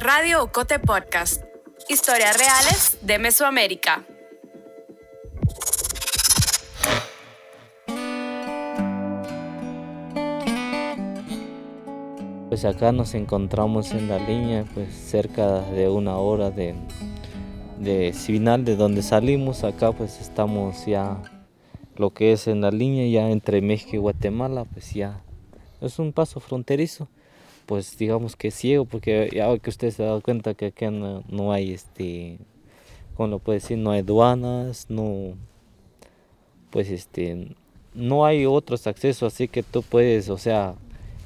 Radio Ocote Podcast. Historias reales de Mesoamérica. Pues acá nos encontramos en la línea, pues cerca de una hora de, de Civinal, de donde salimos. Acá pues estamos ya lo que es en la línea ya entre México y Guatemala, pues ya es un paso fronterizo, pues digamos que ciego, porque ya que usted se ha dado cuenta que acá no, hay este, ¿cómo lo puede decir? No hay aduanas, no, pues este, no hay otros accesos, así que tú puedes, o sea,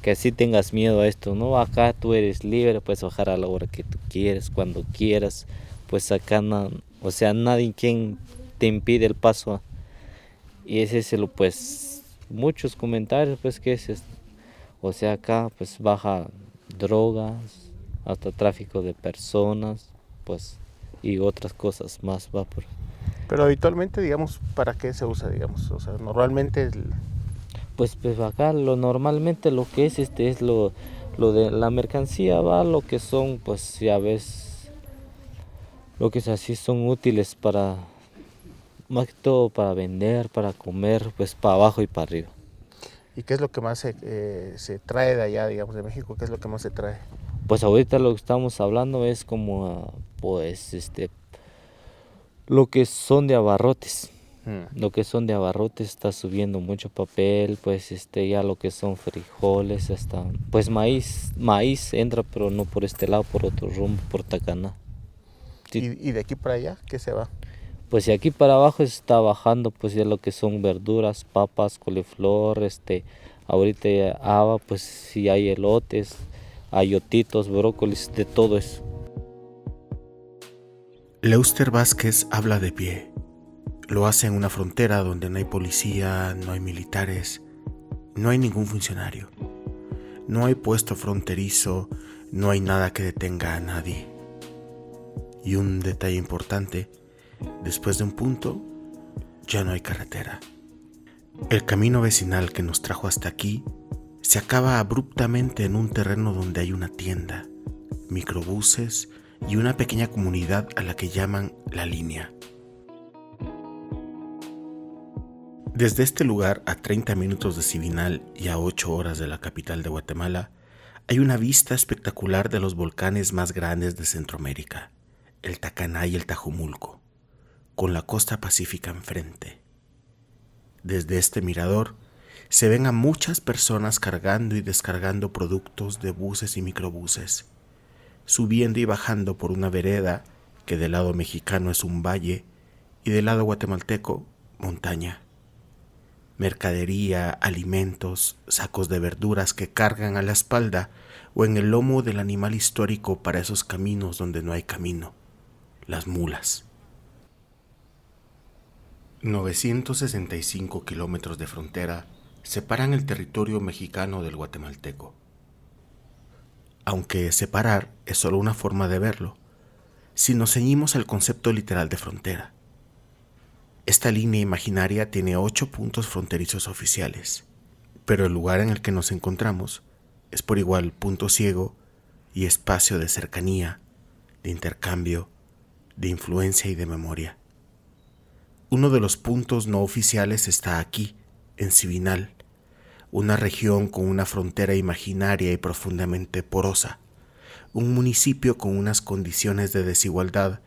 que así tengas miedo a esto, ¿no? Acá tú eres libre, puedes bajar a la hora que tú quieras, cuando quieras, pues acá no, o sea, nadie quien te impide el paso. Y ese es el, pues, muchos comentarios, pues, que es, o sea, acá, pues, baja drogas, hasta tráfico de personas, pues, y otras cosas más, va por... Pero habitualmente, digamos, ¿para qué se usa, digamos? O sea, normalmente... El pues, pues acá lo normalmente lo que es este es lo, lo de la mercancía va lo que son pues ya ves lo que es así son útiles para más que todo para vender para comer pues para abajo y para arriba y qué es lo que más se, eh, se trae de allá digamos de México qué es lo que más se trae pues ahorita lo que estamos hablando es como pues este lo que son de abarrotes Mm. Lo que son de abarrotes está subiendo mucho papel, pues este ya lo que son frijoles, hasta pues maíz, maíz entra pero no por este lado, por otro rumbo, por Tacana. ¿Y, de aquí para allá qué se va? Pues de aquí para abajo está bajando pues ya lo que son verduras, papas, coliflor, este ahorita haba, pues si hay elotes, ayotitos, brócolis, de todo eso. Leuster Vázquez habla de pie lo hace en una frontera donde no hay policía, no hay militares, no hay ningún funcionario. No hay puesto fronterizo, no hay nada que detenga a nadie. Y un detalle importante, después de un punto, ya no hay carretera. El camino vecinal que nos trajo hasta aquí se acaba abruptamente en un terreno donde hay una tienda, microbuses y una pequeña comunidad a la que llaman la línea. Desde este lugar, a 30 minutos de Civinal y a 8 horas de la capital de Guatemala, hay una vista espectacular de los volcanes más grandes de Centroamérica, el Tacaná y el Tajumulco, con la costa pacífica enfrente. Desde este mirador se ven a muchas personas cargando y descargando productos de buses y microbuses, subiendo y bajando por una vereda que del lado mexicano es un valle y del lado guatemalteco montaña mercadería, alimentos, sacos de verduras que cargan a la espalda o en el lomo del animal histórico para esos caminos donde no hay camino, las mulas. 965 kilómetros de frontera separan el territorio mexicano del guatemalteco. Aunque separar es solo una forma de verlo, si nos ceñimos al concepto literal de frontera. Esta línea imaginaria tiene ocho puntos fronterizos oficiales, pero el lugar en el que nos encontramos es por igual punto ciego y espacio de cercanía, de intercambio, de influencia y de memoria. Uno de los puntos no oficiales está aquí, en Civinal, una región con una frontera imaginaria y profundamente porosa, un municipio con unas condiciones de desigualdad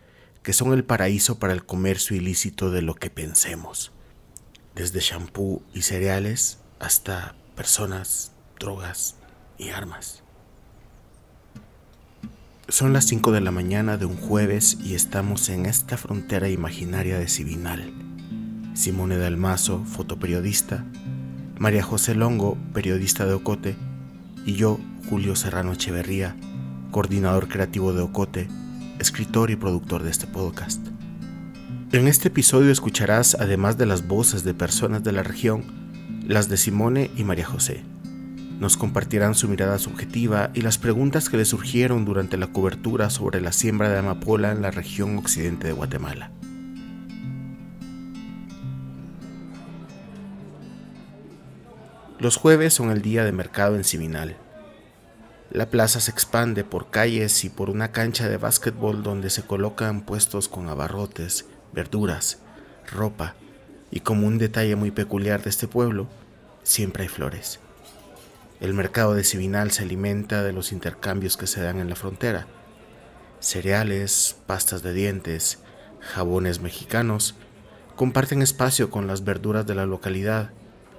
que son el paraíso para el comercio ilícito de lo que pensemos, desde shampoo y cereales hasta personas, drogas y armas. Son las 5 de la mañana de un jueves y estamos en esta frontera imaginaria de Civinal. Simone Dalmazo, fotoperiodista, María José Longo, periodista de Ocote, y yo, Julio Serrano Echeverría, coordinador creativo de Ocote, escritor y productor de este podcast. En este episodio escucharás, además de las voces de personas de la región, las de Simone y María José. Nos compartirán su mirada subjetiva y las preguntas que le surgieron durante la cobertura sobre la siembra de amapola en la región occidente de Guatemala. Los jueves son el día de mercado en Civinal. La plaza se expande por calles y por una cancha de básquetbol donde se colocan puestos con abarrotes, verduras, ropa y como un detalle muy peculiar de este pueblo, siempre hay flores. El mercado de Sibinal se alimenta de los intercambios que se dan en la frontera. Cereales, pastas de dientes, jabones mexicanos comparten espacio con las verduras de la localidad,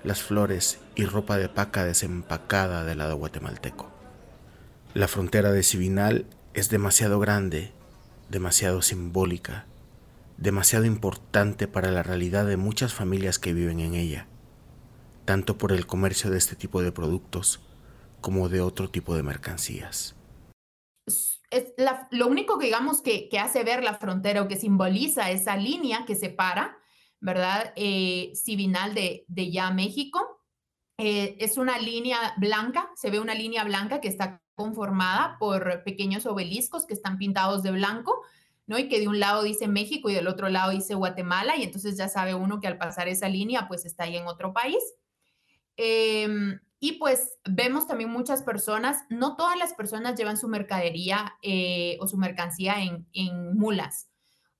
las flores y ropa de paca desempacada del lado guatemalteco. La frontera de Sibinal es demasiado grande, demasiado simbólica, demasiado importante para la realidad de muchas familias que viven en ella, tanto por el comercio de este tipo de productos como de otro tipo de mercancías. Es lo único que digamos que, hace ver la frontera o que simboliza esa línea que separa, ¿verdad? Eh, Sibinal de, de ya México. Eh, es una línea blanca, se ve una línea blanca que está conformada por pequeños obeliscos que están pintados de blanco, ¿no? Y que de un lado dice México y del otro lado dice Guatemala, y entonces ya sabe uno que al pasar esa línea, pues está ahí en otro país. Em, y pues vemos también muchas personas, no todas las personas llevan su mercadería eh, o su mercancía en, en mulas.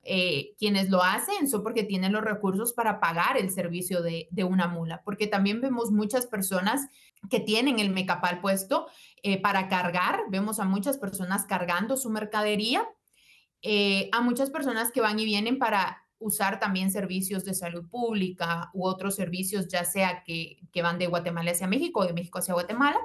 Eh, quienes lo hacen son porque tienen los recursos para pagar el servicio de, de, una mula, porque también vemos muchas personas que tienen el mecapal puesto eh, para cargar, vemos a muchas personas cargando su mercadería, eh, a muchas personas que van y vienen para usar también servicios de salud pública u otros servicios, ya sea que, que van de Guatemala hacia México o de México hacia Guatemala.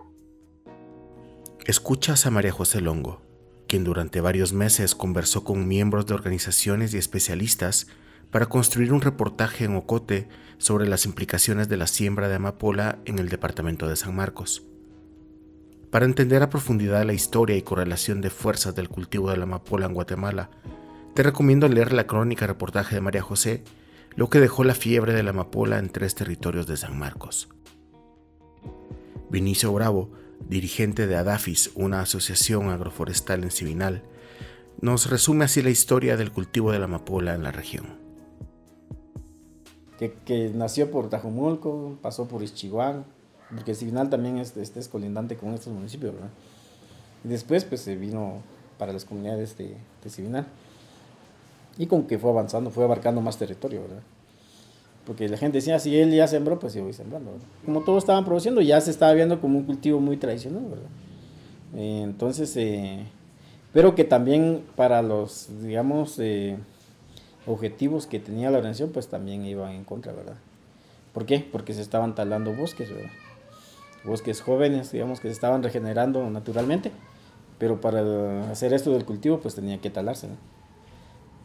Escuchas a María José Longo quien durante varios meses conversó con miembros de organizaciones y especialistas para construir un reportaje en Ocote sobre las implicaciones de la siembra de amapola en el departamento de San Marcos. Para entender a profundidad la historia y correlación de fuerzas del cultivo de la amapola en Guatemala, te recomiendo leer la crónica reportaje de María José, lo que dejó la fiebre de la amapola en tres territorios de San Marcos. Vinicio Bravo dirigente de ADAFIS, una asociación agroforestal en Sibinal, nos resume así la historia del cultivo de la amapola en la región. Que, nació por Tajumulco, pasó por Ischiguán, porque Sibinal también es, es, colindante con estos municipios, ¿verdad? Y después pues se vino para las comunidades de, de Sibinal. Y con que fue avanzando, fue abarcando más territorio, ¿verdad? Porque la gente decía, si él ya sembró, pues yo voy sembrando. Como todos estaban produciendo, ya se estaba viendo como un cultivo muy tradicional, ¿verdad? Entonces, eh, pero que también para los, digamos, eh, objetivos que tenía la organización, pues también iban en contra, ¿verdad? ¿Por qué? Porque se estaban talando bosques, ¿verdad? Bosques jóvenes, digamos, que se estaban regenerando naturalmente, pero para hacer esto del cultivo, pues tenía que talarse,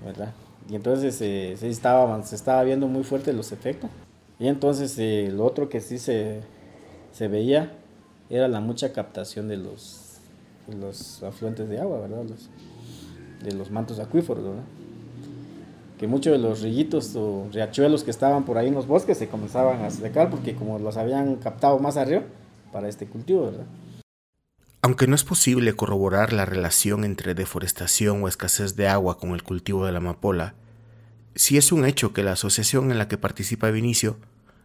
¿verdad? Y entonces eh, se, estaba, se estaba viendo muy fuerte los efectos. Y entonces eh, lo otro que sí se, se, veía era la mucha captación de los, los afluentes de agua, ¿verdad? Los, de los mantos acuíferos, ¿verdad? Que muchos de los rillitos o riachuelos que estaban por ahí en los bosques se comenzaban a secar porque como los habían captado más arriba para este cultivo, ¿verdad? Aunque no es posible corroborar la relación entre deforestación o escasez de agua con el cultivo de la amapola, sí es un hecho que la asociación en la que participa Vinicio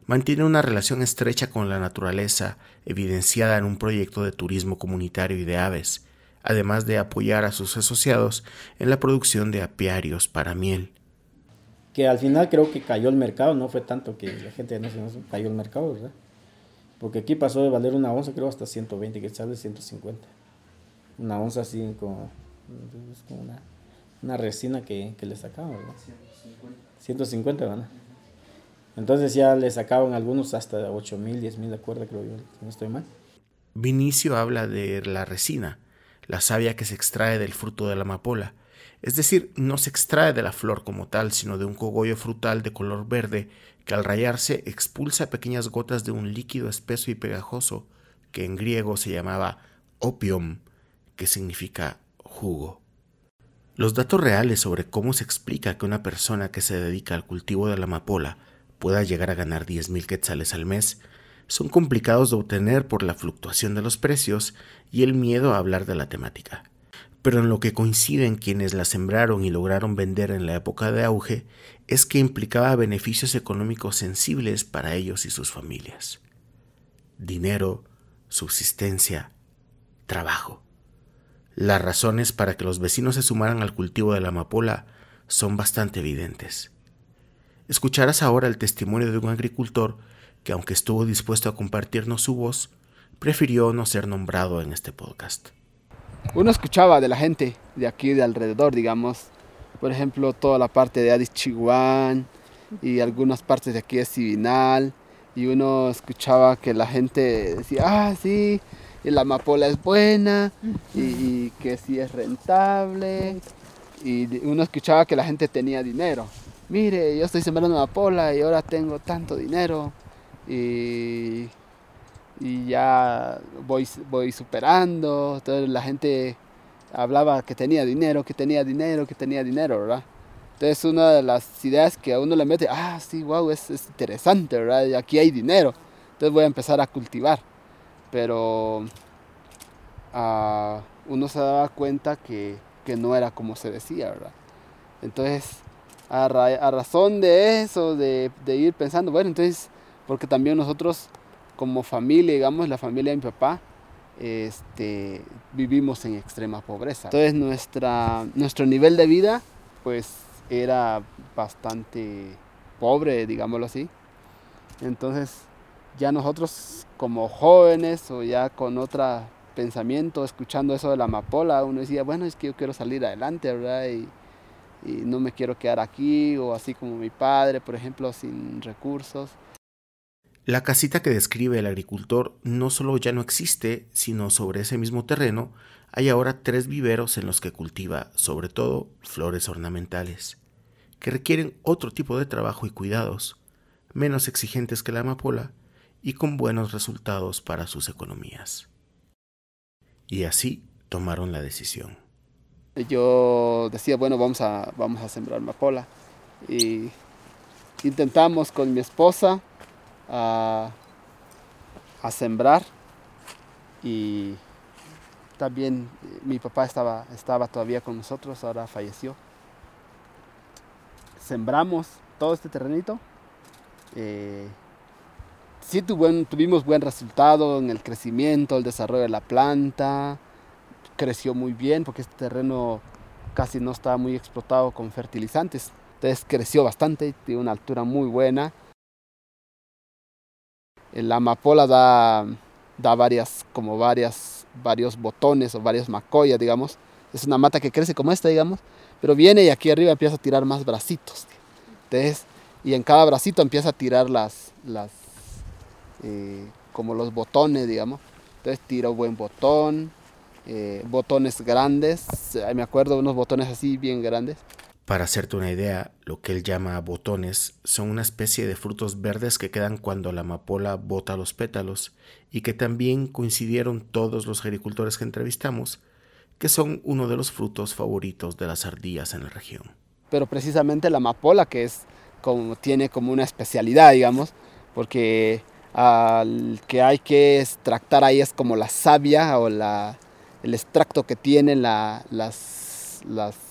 mantiene una relación estrecha con la naturaleza, evidenciada en un proyecto de turismo comunitario y de aves, además de apoyar a sus asociados en la producción de apiarios para miel. Que al final creo que cayó el mercado, no fue tanto que la gente no se cayó el mercado, ¿verdad? Porque aquí pasó de valer una onza, creo, hasta 120 que de 150. Una onza así como, una, una, resina que, que le sacaban, ¿verdad? 150. 150, ¿verdad? Entonces ya le sacaban algunos hasta 8 mil, 10 mil de cuerda, creo yo, no estoy mal. Vinicio habla de la resina, la savia que se extrae del fruto de la amapola. Es decir, no se extrae de la flor como tal, sino de un cogollo frutal de color verde que al rayarse expulsa pequeñas gotas de un líquido espeso y pegajoso que en griego se llamaba opium, que significa jugo. Los datos reales sobre cómo se explica que una persona que se dedica al cultivo de la amapola pueda llegar a ganar 10.000 quetzales al mes son complicados de obtener por la fluctuación de los precios y el miedo a hablar de la temática pero en lo que coinciden quienes la sembraron y lograron vender en la época de auge es que implicaba beneficios económicos sensibles para ellos y sus familias. Dinero, subsistencia, trabajo. Las razones para que los vecinos se sumaran al cultivo de la amapola son bastante evidentes. Escucharás ahora el testimonio de un agricultor que aunque estuvo dispuesto a compartirnos su voz, prefirió no ser nombrado en este podcast. Uno escuchaba de la gente de aquí de alrededor, digamos, por ejemplo, toda la parte de Addis Chihuán y algunas partes de aquí de Sibinal, y uno escuchaba que la gente decía, ah, sí, la amapola es buena y, que sí es rentable, y uno escuchaba que la gente tenía dinero. Mire, yo estoy sembrando amapola y ahora tengo tanto dinero y, y ya voy, voy superando. Entonces la gente hablaba que tenía dinero, que tenía dinero, que tenía dinero, ¿verdad? Entonces una de las ideas que a uno le mete, ah, sí, wow, es, interesante, ¿verdad? Y aquí hay dinero. Entonces voy a empezar a cultivar. Pero ah, uno se daba cuenta que, que, no era como se decía, ¿verdad? Entonces, a, a razón de eso, de, de ir pensando, bueno, entonces, porque también nosotros como familia, digamos, la familia de mi papá, este, vivimos en extrema pobreza. Entonces nuestra, nuestro nivel de vida pues era bastante pobre, digámoslo así. Entonces ya nosotros como jóvenes o ya con otro pensamiento, escuchando eso de la amapola, uno decía, bueno, es que yo quiero salir adelante, ¿verdad? Y, y no me quiero quedar aquí o así como mi padre, por ejemplo, sin recursos. La casita que describe el agricultor no solo ya no existe, sino sobre ese mismo terreno hay ahora tres viveros en los que cultiva, sobre todo, flores ornamentales, que requieren otro tipo de trabajo y cuidados, menos exigentes que la amapola y con buenos resultados para sus economías. Y así tomaron la decisión. Yo decía, bueno, vamos a, vamos a sembrar amapola. Y intentamos con mi esposa a, sembrar y también eh, mi papá estaba, estaba todavía con nosotros, ahora falleció. Sembramos todo este terrenito. Eh, sí tuvimos buen resultado en el crecimiento, el desarrollo de la planta. Creció muy bien porque este terreno casi no estaba muy explotado con fertilizantes. Entonces creció bastante, tiene una altura muy buena la amapola da, da varias, como varias, varios botones o varias macoyas, digamos. Es una mata que crece como esta, digamos, pero viene y aquí arriba empieza a tirar más bracitos. Entonces, y en cada bracito empieza a tirar las, las eh, como los botones, digamos. Entonces tiro buen botón, eh, botones grandes, me acuerdo unos botones así bien grandes. Para hacerte una idea, lo que él llama botones son una especie de frutos verdes que quedan cuando la amapola bota los pétalos y que también coincidieron todos los agricultores que entrevistamos, que son uno de los frutos favoritos de las ardillas en la región. Pero precisamente la amapola que es como tiene como una especialidad, digamos, porque al que hay que extractar ahí es como la savia o la, el extracto que tienen la, las, las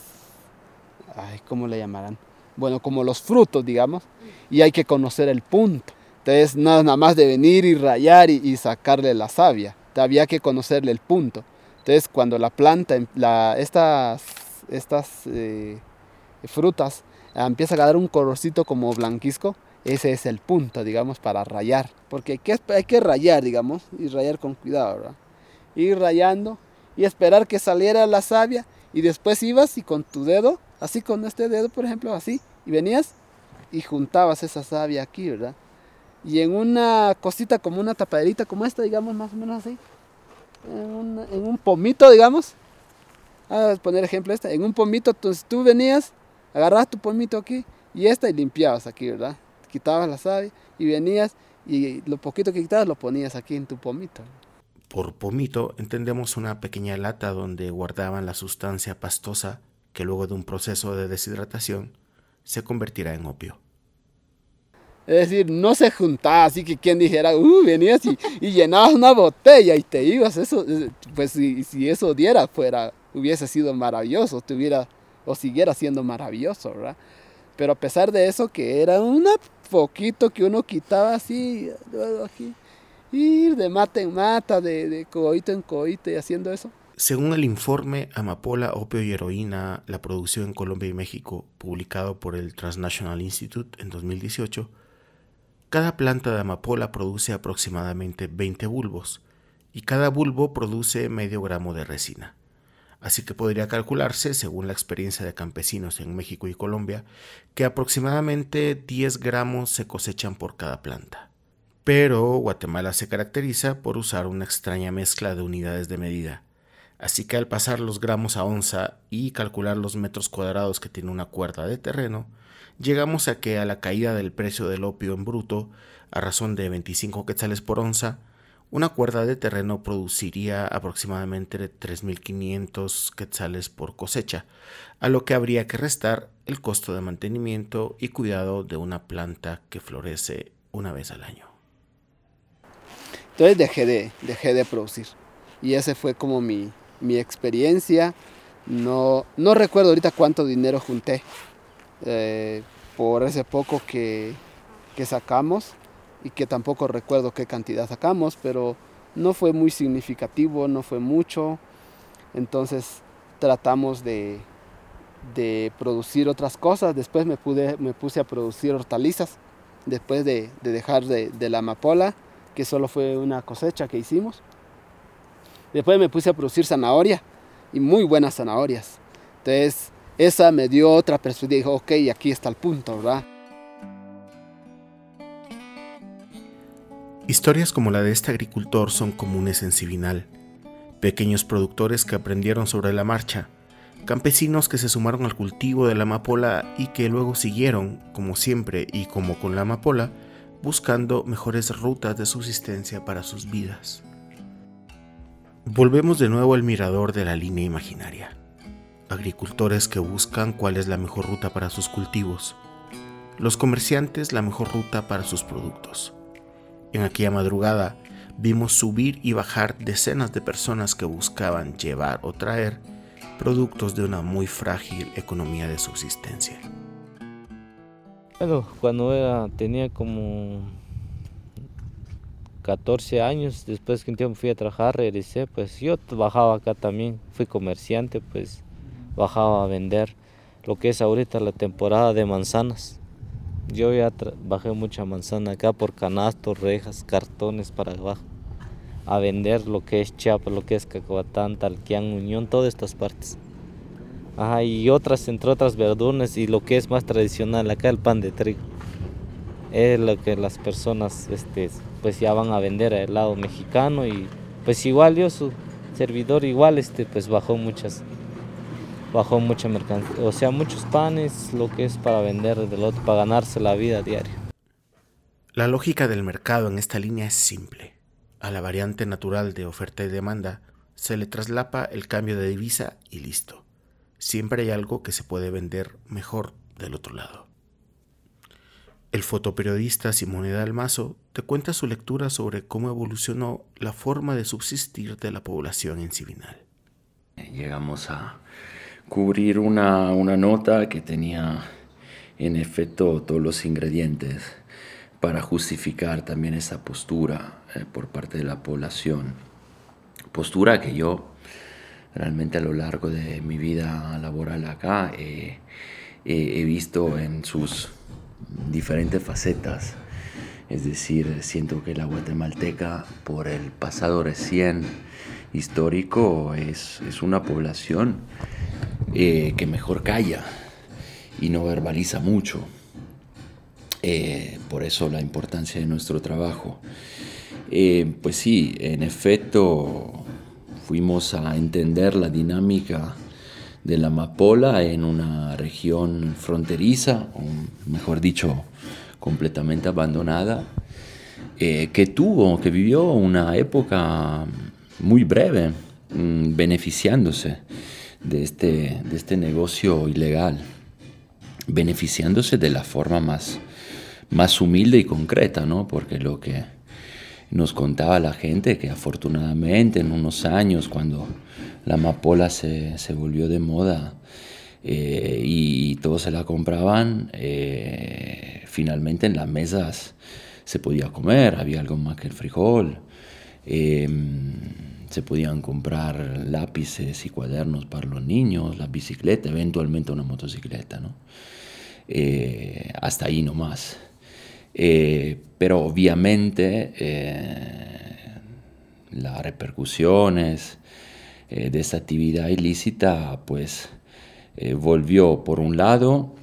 ay, ¿cómo le llamarán? Bueno, como los frutos, digamos, y hay que conocer el punto. Entonces, nada más de venir y rayar y, sacarle la savia, había que conocerle el punto. Entonces, cuando la planta, em, la, estas, estas eh, frutas empieza a dar un colorcito como blanquisco, ese es el punto, digamos, para rayar. Porque hay que, hay que rayar, digamos, y rayar con cuidado, ¿verdad? Ir rayando y esperar que saliera la savia y después ibas y con tu dedo así con este dedo, por ejemplo, así, y venías y juntabas esa savia aquí, ¿verdad? Y en una cosita como una tapaderita como esta, digamos, más o menos así, en, un pomito, digamos, a poner ejemplo esta, en un pomito, entonces tú venías, agarrabas tu pomito aquí y esta y limpiabas aquí, ¿verdad? Quitabas la savia y venías y lo poquito que quitabas lo ponías aquí en tu pomito. Por pomito entendemos una pequeña lata donde guardaban la sustancia pastosa que luego de un proceso de deshidratación se convertirá en opio. Es decir, no se juntaba así que quien dijera, uh, venías y, llenabas una botella y te ibas. Eso, eh, pues si, si, eso diera, fuera, hubiese sido maravilloso, tuviera, o siguiera siendo maravilloso, ¿verdad? Pero a pesar de eso, que era un poquito que uno quitaba así, ir de mata en mata, de, de coito en coito y haciendo eso. Según el informe Amapola, opio y heroína, la producción en Colombia y México, publicado por el Transnational Institute en 2018, cada planta de amapola produce aproximadamente 20 bulbos y cada bulbo produce medio gramo de resina. Así que podría calcularse, según la experiencia de campesinos en México y Colombia, que aproximadamente 10 gramos se cosechan por cada planta. Pero Guatemala se caracteriza por usar una extraña mezcla de unidades de medida Así que al pasar los gramos a onza y calcular los metros cuadrados que tiene una cuerda de terreno, llegamos a que a la caída del precio del opio en bruto, a razón de 25 quetzales por onza, una cuerda de terreno produciría aproximadamente 3.500 quetzales por cosecha, a lo que habría que restar el costo de mantenimiento y cuidado de una planta que florece una vez al año. Entonces dejé de, dejé de producir. Y ese fue como mi, mi experiencia. No, no recuerdo ahorita cuánto dinero junté eh, por ese poco que, que sacamos y que tampoco recuerdo qué cantidad sacamos, pero no fue muy significativo, no fue mucho. Entonces tratamos de, de producir otras cosas. Después me, pude, me puse a producir hortalizas, después de, de dejar de, de, la amapola, que solo fue una cosecha que hicimos. Después me puse a producir zanahoria y muy buenas zanahorias. Entonces, esa me dio otra perspectiva. Dijo, ok, aquí está el punto, ¿verdad? Historias como la de este agricultor son comunes en Civinal. Pequeños productores que aprendieron sobre la marcha, campesinos que se sumaron al cultivo de la amapola y que luego siguieron, como siempre y como con la amapola, buscando mejores rutas de subsistencia para sus vidas. Volvemos de nuevo al mirador de la línea imaginaria. Agricultores que buscan cuál es la mejor ruta para sus cultivos. Los comerciantes la mejor ruta para sus productos. En aquella madrugada vimos subir y bajar decenas de personas que buscaban llevar o traer productos de una muy frágil economía de subsistencia. Bueno, cuando tenía como 14 años, después que un tiempo fui a trabajar, regresé, pues yo bajaba acá también, fui comerciante, pues bajaba a vender lo que es ahorita la temporada de manzanas. Yo ya bajé mucha manzana acá por canastos, rejas, cartones para abajo, a vender lo que es Chiapas, lo que es Cacobatán, Talquián, Unión, todas estas partes. Ajá, y otras, entre otras verduras y lo que es más tradicional acá, el pan de trigo es lo que las personas este, pues ya van a vender al lado mexicano y pues igual yo su servidor igual este pues bajó muchas bajó mucha mercancía, o sea muchos panes, lo que es para vender del otro, para ganarse la vida diaria. La lógica del mercado en esta línea es simple. A la variante natural de oferta y demanda se le traslapa el cambio de divisa y listo. Siempre hay algo que se puede vender mejor del otro lado. El fotoperiodista Simone Dalmazo te cuenta su lectura sobre cómo evolucionó la forma de subsistir de la población en Civinal. Llegamos a cubrir una, nota que tenía en efecto todos los ingredientes para justificar también esa postura eh, por parte de la población. Postura que yo realmente a lo largo de mi vida laboral acá he visto en sus diferentes facetas. Es decir, siento que la guatemalteca, por el pasado recién histórico, es, una población eh, que mejor calla y no verbaliza mucho. Eh, por eso la importancia de nuestro trabajo. Eh, pues sí, en efecto, fuimos a entender la dinámica de la amapola en una región fronteriza, mejor dicho, completamente abandonada, eh, que tuvo, que vivió una época muy breve mm, beneficiándose de este, de este negocio ilegal, beneficiándose de la forma más, más humilde y concreta, ¿no? porque lo que nos contaba la gente que afortunadamente en unos años cuando la amapola se, volvió de moda eh, y, todos se la compraban, eh, finalmente en las mesas se podía comer, había algo más que el frijol. Em, se podían comprar lápices y cuadernos para los niños, la bicicleta, eventualmente una motocicleta, ¿no? Eh, hasta ahí nomás. Eh, pero obviamente eh, las repercusiones de esta actividad ilícita pues volvió por un lado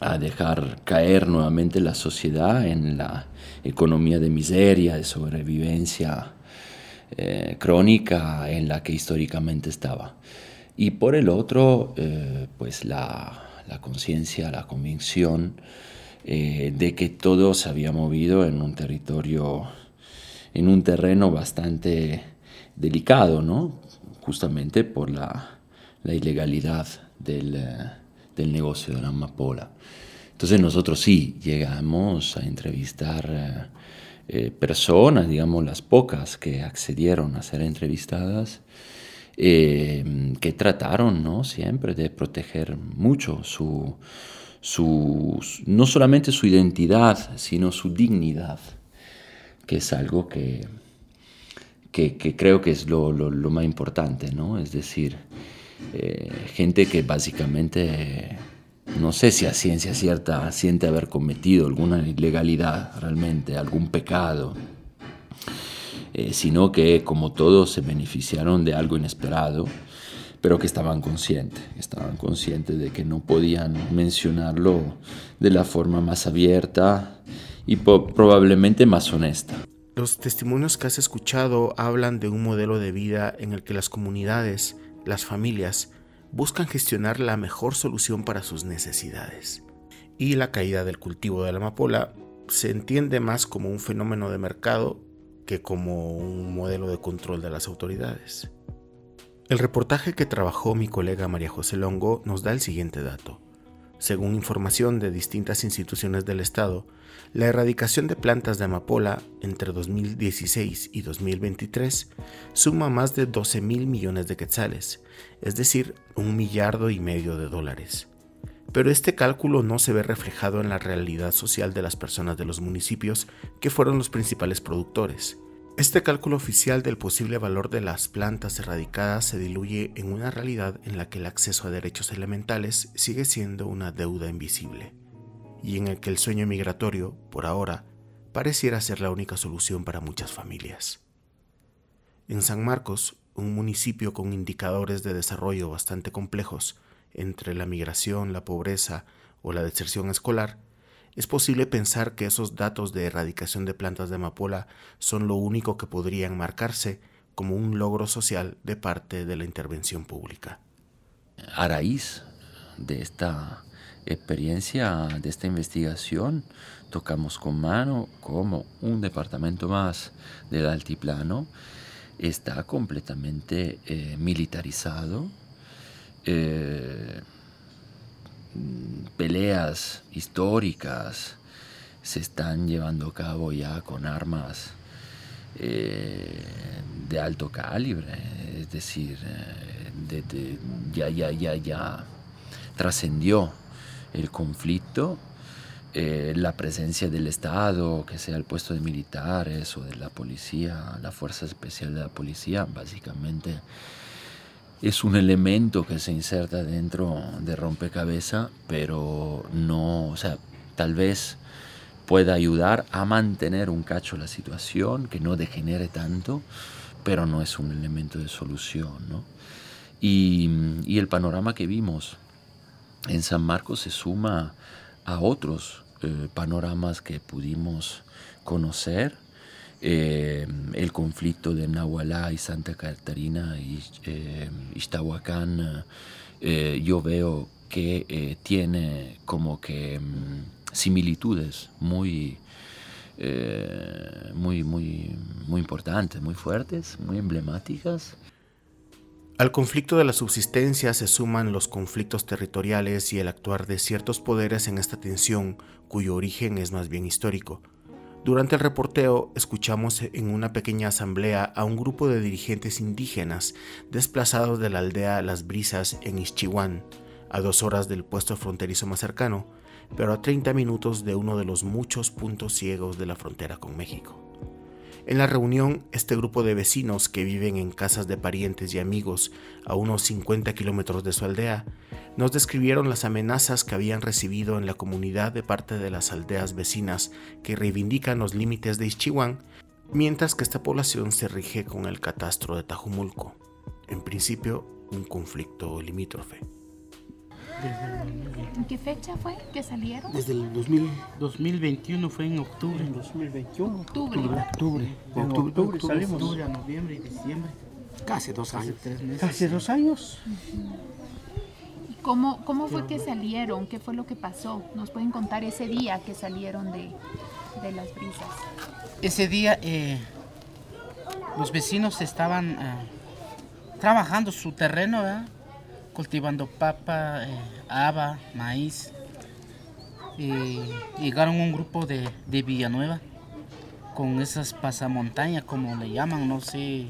a dejar caer nuevamente la sociedad en la economía de miseria, de sobrevivencia eh, crónica en la que históricamente estaba. Y por el otro, eh, pues la, la conciencia, la convicción eh, de que todo se había movido en un territorio, en un terreno bastante delicado, ¿no? Justamente por la, ilegalidad del, del, negocio de la amapola. Entonces nosotros sí llegamos a entrevistar eh, personas, digamos las pocas que accedieron a ser entrevistadas, eh, que trataron ¿no? siempre de proteger mucho su, su, no solamente su identidad, sino su dignidad, que es algo que, que, creo que es lo, lo, más importante, ¿no? Es decir, eh, gente que básicamente no sé si a ciencia cierta siente haber cometido alguna ilegalidad realmente, algún pecado, eh, sino que como todos se beneficiaron de algo inesperado, pero que estaban conscientes, estaban conscientes de que no podían mencionarlo de la forma más abierta y probablemente más honesta. Los testimonios que has escuchado hablan de un modelo de vida en el que las comunidades, las familias, buscan gestionar la mejor solución para sus necesidades. Y la caída del cultivo de la amapola se entiende más como un fenómeno de mercado que como un modelo de control de las autoridades. El reportaje que trabajó mi colega María José Longo nos da el siguiente dato. Según información de distintas instituciones del Estado, la erradicación de plantas de amapola entre 2016 y 2023 suma más de 12 mil millones de quetzales, es decir, un millardo y medio de dólares. Pero este cálculo no se ve reflejado en la realidad social de las personas de los municipios que fueron los principales productores. Este cálculo oficial del posible valor de las plantas erradicadas se diluye en una realidad en la que el acceso a derechos elementales sigue siendo una deuda invisible, y en el que el sueño migratorio, por ahora, pareciera ser la única solución para muchas familias. En San Marcos, un municipio con indicadores de desarrollo bastante complejos entre la migración, la pobreza o la deserción escolar, es posible pensar que esos datos de erradicación de plantas de amapola son lo único que podrían marcarse como un logro social de parte de la intervención pública. A raíz de esta experiencia, de esta investigación, tocamos con mano como un departamento más del altiplano está completamente eh, militarizado. Eh, peleas históricas se están llevando a cabo ya con armas eh, de alto calibre, es decir, eh, ya, ya, ya, ya trascendió el conflicto, eh, la presencia del Estado, que sea el puesto de militares o de la policía, la fuerza especial de la policía, básicamente es un elemento que se inserta dentro de rompecabezas, pero no, o sea, tal vez pueda ayudar a mantener un cacho la situación, que no degenere tanto, pero no es un elemento de solución. ¿no? Y, y, el panorama que vimos en San Marcos se suma a otros eh, panoramas que pudimos conocer eh, el conflicto de Nahualá y Santa Catarina y eh, eh, yo veo que eh, tiene como que mm, similitudes muy, muy, muy, muy importantes, muy fuertes, muy emblemáticas. Al conflicto de la subsistencia se suman los conflictos territoriales y el actuar de ciertos poderes en esta tensión, cuyo origen es más bien histórico. Durante el reporteo escuchamos en una pequeña asamblea a un grupo de dirigentes indígenas desplazados de la aldea Las Brisas en Ischiguán, a dos horas del puesto fronterizo más cercano, pero a 30 minutos de uno de los muchos puntos ciegos de la frontera con México. En la reunión, este grupo de vecinos que viven en casas de parientes y amigos a unos 50 kilómetros de su aldea, nos describieron las amenazas que habían recibido en la comunidad de parte de las aldeas vecinas que reivindican los límites de Ischiguán, mientras que esta población se rige con el catastro de Tajumulco, en principio un conflicto limítrofe. ¿En qué fecha fue que salieron? Desde el 2000, 2021 fue en octubre. En 2021. Octubre. Octubre. En octubre, octubre salimos. Octubre a noviembre y diciembre. Casi dos Casi años. tres meses. Casi dos años. ¿Y cómo, cómo fue que salieron? ¿Qué fue lo que pasó? ¿Nos pueden contar ese día que salieron de, de las brisas? Ese día eh, los vecinos estaban eh, trabajando su terreno, ¿verdad? Cultivando papa, eh, haba, maíz. Y llegaron un grupo de, de Villanueva con esas pasamontañas, como le llaman, no sé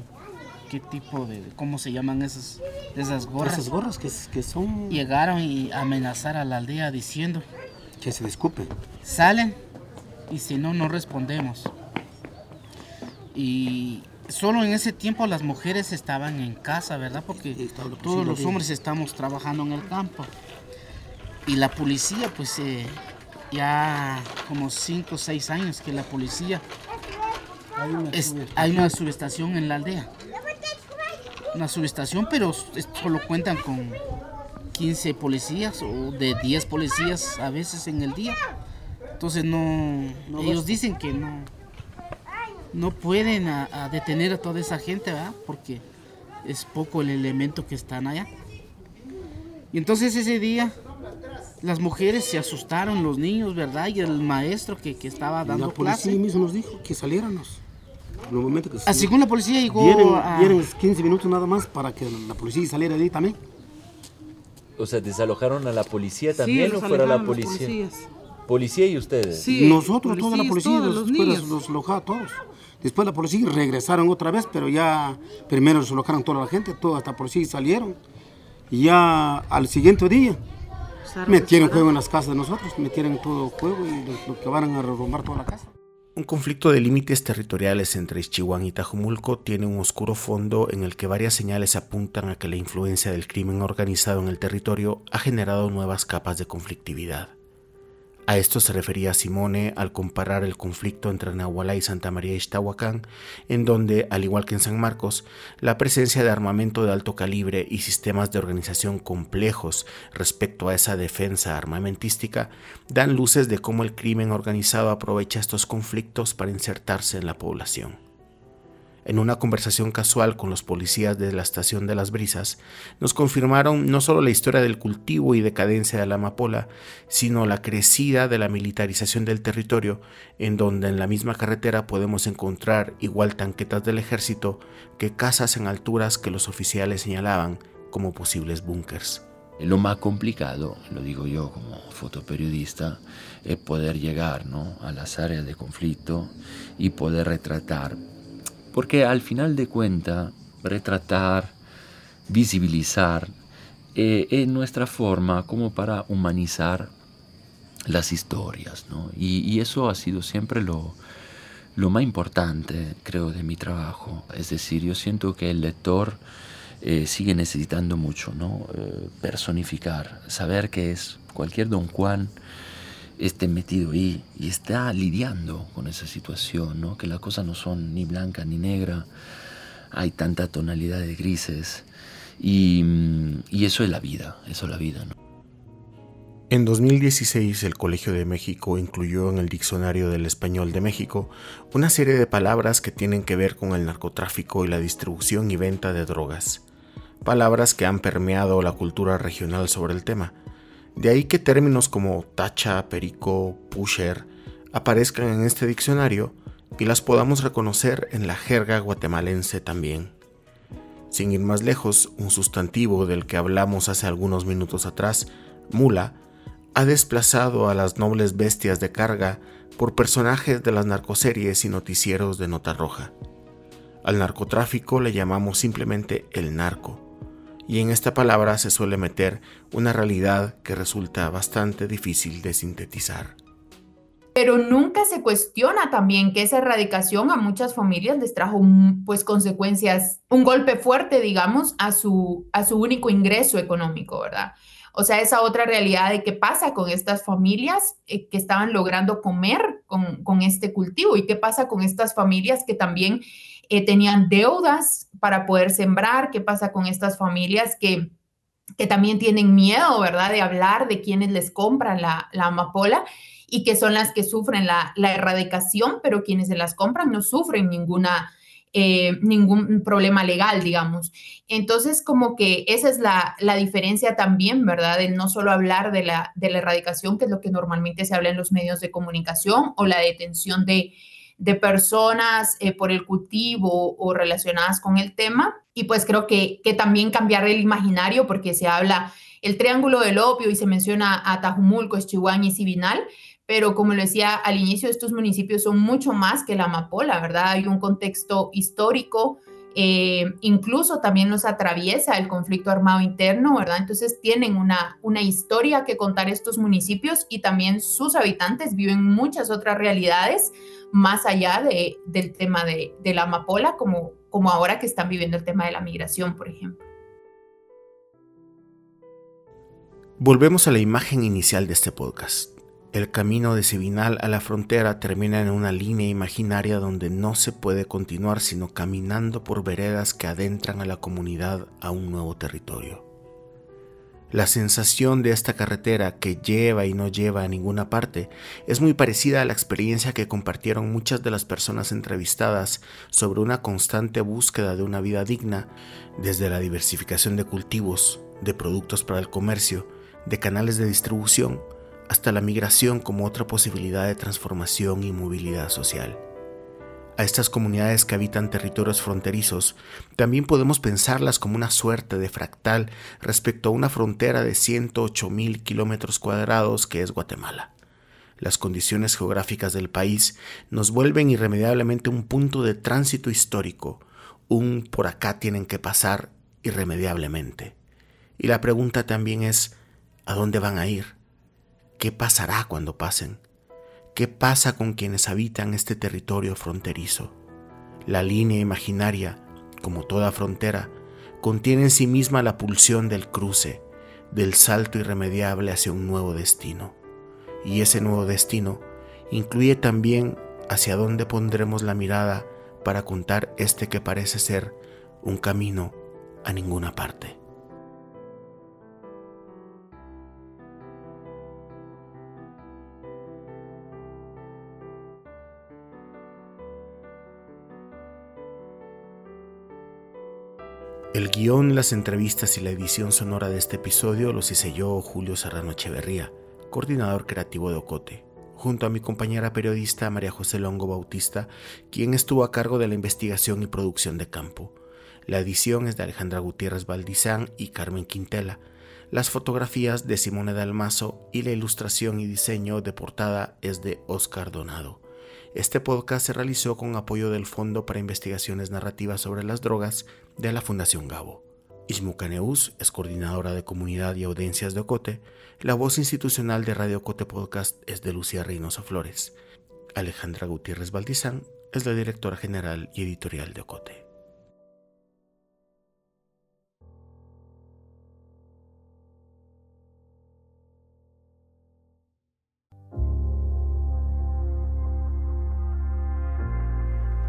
qué tipo de, cómo se llaman esas, esas gorras. Esas gorras que, que son... Llegaron y amenazar a la aldea diciendo... Que se disculpen. Salen y si no, no respondemos. Y solo en ese tiempo las mujeres estaban en casa, ¿verdad? Porque todos los hombres estamos trabajando en el campo. Y la policía, pues eh, ya como 5 o 6 años que la policía... Hay una, es, hay una subestación en la aldea. Una subestación, pero solo cuentan con 15 policías o de 10 policías a veces en el día. Entonces no, no ellos dicen que no, no pueden a, a detener a toda esa gente, ¿verdad? Porque es poco el elemento que están allá. Y entonces ese día las mujeres se asustaron, los niños, ¿verdad? Y el maestro que, que estaba dando La policía clase. mismo nos dijo que saliéramos. En el momento que Así como la policía llegó Vienen, a- vienen 15 minutos nada más para que la policía saliera de ahí también. O sea, ¿desalojaron a la policía también los o fuera la alejaron los policía? policías. ¿Policía y ustedes? Nosotros, toda la policía, los, después los, los todos. Después la policía regresaron otra vez, pero ya primero los alojaron toda la gente, toda esta policía salieron. Y ya al siguiente día metieron fuego en las casas de nosotros, metieron todo fuego y lo, lo que van a derrumbar toda la casa. Un conflicto de límites territoriales entre Ischiguán y Tajumulco tiene un oscuro fondo en el que varias señales apuntan a que la influencia del crimen organizado en el territorio ha generado nuevas capas de conflictividad. A esto se refería Simone al comparar el conflicto entre Nahualá y Santa María Ixtahuacán, en donde, al igual que en San Marcos, la presencia de armamento de alto calibre y sistemas de organización complejos respecto a esa defensa armamentística dan luces de cómo el crimen organizado aprovecha estos conflictos para insertarse en la población. En una conversación casual con los policías de la estación de las Brisas, nos confirmaron no solo la historia del cultivo y decadencia de la amapola, sino la crecida de la militarización del territorio, en donde en la misma carretera podemos encontrar igual tanquetas del ejército que casas en alturas que los oficiales señalaban como posibles búnkers. Lo más complicado, lo digo yo como fotoperiodista, es poder llegar ¿no? a las áreas de conflicto y poder retratar. Porque al final de cuentas, retratar, visibilizar, eh, es nuestra forma como para humanizar las historias. ¿no? Y, eso ha sido siempre lo, lo más importante, creo, de mi trabajo. Es decir, yo siento que el lector eh, sigue necesitando mucho, ¿no? Eh, personificar, saber que es cualquier don Juan esté metido ahí y está lidiando con esa situación, ¿no? Que las cosas no son ni blanca ni negra, hay tanta tonalidad de grises y, mm, y eso es la vida, eso es la vida, ¿no? En 2016, el Colegio de México incluyó en el Diccionario del Español de México una serie de palabras que tienen que ver con el narcotráfico y la distribución y venta de drogas. Palabras que han permeado la cultura regional sobre el tema. De ahí que términos como tacha, perico, pusher aparezcan en este diccionario y las podamos reconocer en la jerga guatemalense también. Sin ir más lejos, un sustantivo del que hablamos hace algunos minutos atrás, mula, ha desplazado a las nobles bestias de carga por personajes de las narcoseries y noticieros de nota roja. Al narcotráfico le llamamos simplemente el narco, y en esta palabra se suele meter una realidad que resulta bastante difícil de sintetizar. Pero nunca se cuestiona también que esa erradicación a muchas familias les trajo pues consecuencias, un golpe fuerte, digamos, a su, a su único ingreso económico, ¿verdad? O sea, esa otra realidad de qué pasa con estas familias eh, que estaban logrando comer con, con, este cultivo y qué pasa con estas familias que también eh, tenían deudas para poder sembrar, qué pasa con estas familias que, que también tienen miedo, ¿verdad?, de hablar de quienes les compran la, la amapola y que son las que sufren la, la erradicación, pero quienes se las compran no sufren ninguna eh, ningún problema legal, digamos. Entonces, como que esa es la, diferencia también, ¿verdad? De no solo hablar de la, de la erradicación, que es lo que normalmente se habla en los medios de comunicación, o la detención de, personas eh, por el cultivo o relacionadas con el tema. Y pues creo que, que también cambiar el imaginario, porque se habla el triángulo del opio y se menciona a Tajumulco, Eschihuán y Sibinal, pero como lo decía al inicio, estos municipios son mucho más que la amapola, ¿verdad? Hay un contexto histórico, eh, incluso también nos atraviesa el conflicto armado interno, ¿verdad? Entonces tienen una, una historia que contar estos municipios y también sus habitantes viven muchas otras realidades más allá de, del tema de, de la amapola, como, como ahora que están viviendo el tema de la migración, por ejemplo. Volvemos a la imagen inicial de este podcast. El camino de Sibinal a la frontera termina en una línea imaginaria donde no se puede continuar sino caminando por veredas que adentran a la comunidad a un nuevo territorio. La sensación de esta carretera que lleva y no lleva a ninguna parte es muy parecida a la experiencia que compartieron muchas de las personas entrevistadas sobre una constante búsqueda de una vida digna, desde la diversificación de cultivos, de productos para el comercio, de canales de distribución, hasta la migración como otra posibilidad de transformación y movilidad social. A estas comunidades que habitan territorios fronterizos también podemos pensarlas como una suerte de fractal respecto a una frontera de 108 mil kilómetros cuadrados que es Guatemala. Las condiciones geográficas del país nos vuelven irremediablemente un punto de tránsito histórico, un por acá tienen que pasar irremediablemente. Y la pregunta también es, ¿a dónde van a ir? ¿Qué pasará cuando pasen? ¿Qué pasa con quienes habitan este territorio fronterizo? La línea imaginaria, como toda frontera, contiene en sí misma la pulsión del cruce, del salto irremediable hacia un nuevo destino. Y ese nuevo destino incluye también hacia dónde pondremos la mirada para contar este que parece ser un camino a ninguna parte. El guion, las entrevistas y la edición sonora de este episodio los hice yo, Julio Serrano Echeverría, coordinador creativo de Ocote, junto a mi compañera periodista María José Longo Bautista, quien estuvo a cargo de la investigación y producción de campo. La edición es de Alejandra Gutiérrez Valdizán y Carmen Quintela. Las fotografías de Simone Dalmazo y la ilustración y diseño de portada es de Oscar Donado. Este podcast se realizó con apoyo del Fondo para Investigaciones Narrativas sobre las Drogas de la Fundación Gabo. Ismucaneus es coordinadora de comunidad y audiencias de Ocote. La voz institucional de Radio Ocote Podcast es de Lucía Reynoso Flores. Alejandra Gutiérrez Valdizán es la directora general y editorial de Ocote.